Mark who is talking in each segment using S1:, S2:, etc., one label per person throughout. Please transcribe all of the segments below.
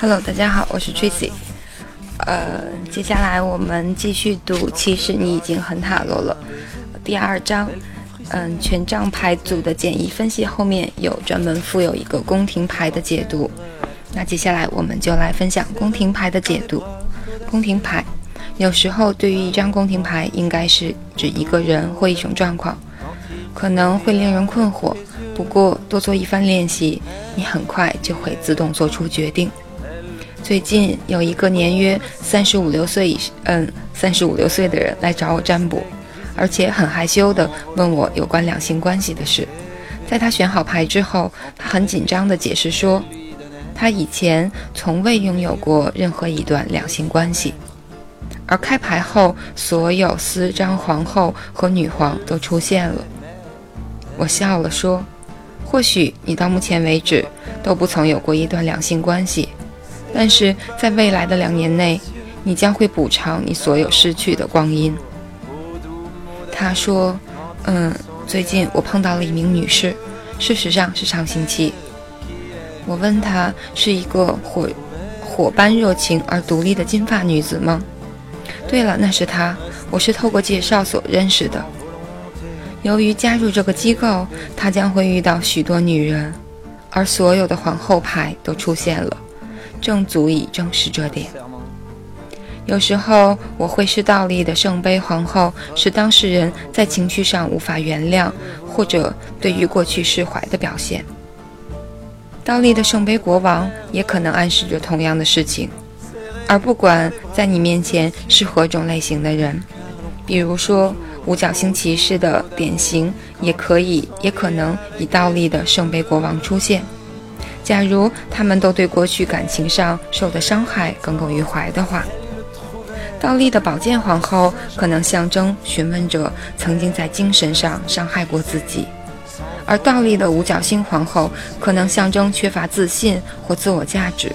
S1: Hello，大家好，我是 Tracy。呃，接下来我们继续读《其实你已经很塔罗了》第二章。嗯，权杖牌组的简易分析后面有专门附有一个宫廷牌的解读。那接下来我们就来分享宫廷牌的解读。宫廷牌有时候对于一张宫廷牌，应该是指一个人或一种状况，可能会令人困惑。不过多做一番练习，你很快就会自动做出决定。最近有一个年约三十五六岁以嗯三十五六岁的人来找我占卜，而且很害羞地问我有关两性关系的事。在他选好牌之后，他很紧张地解释说，他以前从未拥有过任何一段两性关系。而开牌后，所有四张皇后和女皇都出现了。我笑了说，或许你到目前为止都不曾有过一段两性关系。但是在未来的两年内，你将会补偿你所有失去的光阴。他说：“嗯，最近我碰到了一名女士，事实上是上星期。”我问她：“是一个火火般热情而独立的金发女子吗？”对了，那是她，我是透过介绍所认识的。由于加入这个机构，他将会遇到许多女人，而所有的皇后牌都出现了。正足以证实这点。有时候我会是倒立的圣杯皇后，是当事人在情绪上无法原谅或者对于过去释怀的表现。倒立的圣杯国王也可能暗示着同样的事情。而不管在你面前是何种类型的人，比如说五角星骑士的典型，也可以也可能以倒立的圣杯国王出现。假如他们都对过去感情上受的伤害耿耿于怀的话，倒立的宝剑皇后可能象征询问者曾经在精神上伤害过自己，而倒立的五角星皇后可能象征缺乏自信或自我价值。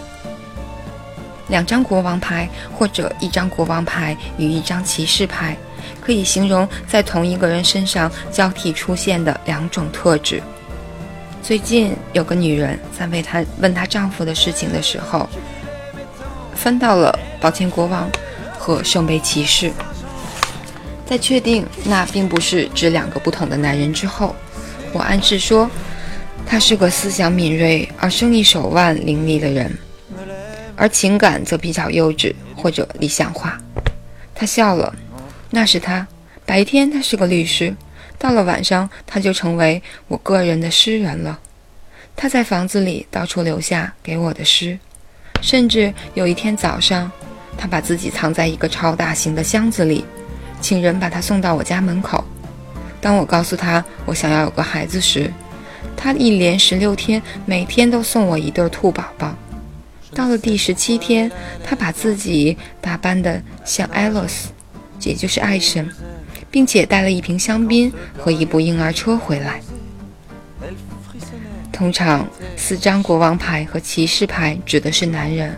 S1: 两张国王牌或者一张国王牌与一张骑士牌，可以形容在同一个人身上交替出现的两种特质。最近有个女人在为她问她丈夫的事情的时候，翻到了宝剑国王和圣杯骑士。在确定那并不是指两个不同的男人之后，我暗示说，他是个思想敏锐而生意手腕伶俐的人，而情感则比较幼稚或者理想化。他笑了，那是他。白天他是个律师。到了晚上，他就成为我个人的诗人了。他在房子里到处留下给我的诗，甚至有一天早上，他把自己藏在一个超大型的箱子里，请人把他送到我家门口。当我告诉他我想要有个孩子时，他一连十六天每天都送我一对兔宝宝。到了第十七天，他把自己打扮得像艾洛斯，也就是爱神。并且带了一瓶香槟和一部婴儿车回来。通常，四张国王牌和骑士牌指的是男人，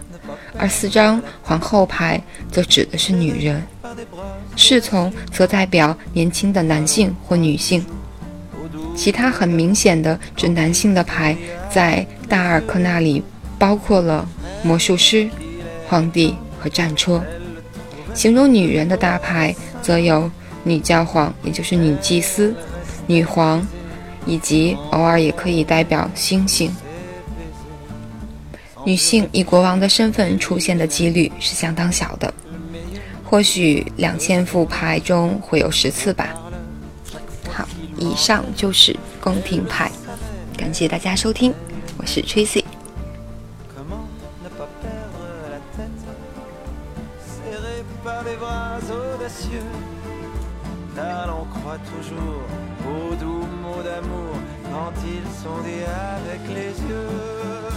S1: 而四张皇后牌则指的是女人。侍从则代表年轻的男性或女性。其他很明显的指男性的牌，在大尔克那里包括了魔术师、皇帝和战车。形容女人的大牌则有。女教皇，也就是女祭司、女皇，以及偶尔也可以代表星星。女性以国王的身份出现的几率是相当小的，或许两千副牌中会有十次吧。好，以上就是宫廷牌，感谢大家收听，我是 Tracy。
S2: Car l'on croit toujours aux doux mots d'amour quand ils sont dits avec les yeux.